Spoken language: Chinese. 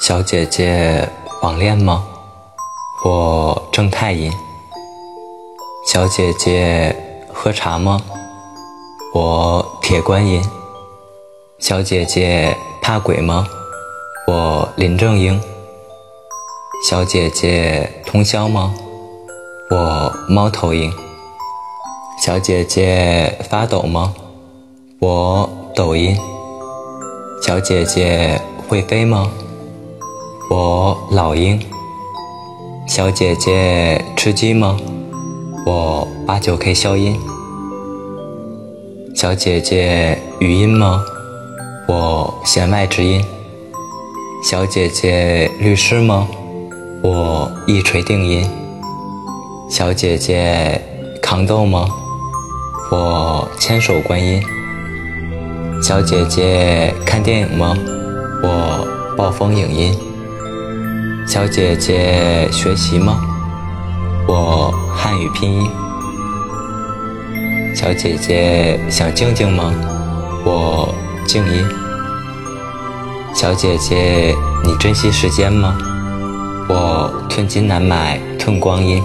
小姐姐网恋吗？我正太音。小姐姐喝茶吗？我铁观音。小姐姐怕鬼吗？我林正英。小姐姐通宵吗？我猫头鹰。小姐姐发抖吗？我抖音。小姐姐会飞吗？我老鹰。小姐姐吃鸡吗？我八九 K 消音。小姐姐语音吗？我弦外之音。小姐姐律师吗？我一锤定音。小姐姐抗痘吗？我千手观音。小姐姐看电影吗？我暴风影音。小姐姐学习吗？我汉语拼音。小姐姐想静静吗？我静音。小姐姐，你珍惜时间吗？我寸金难买寸光阴。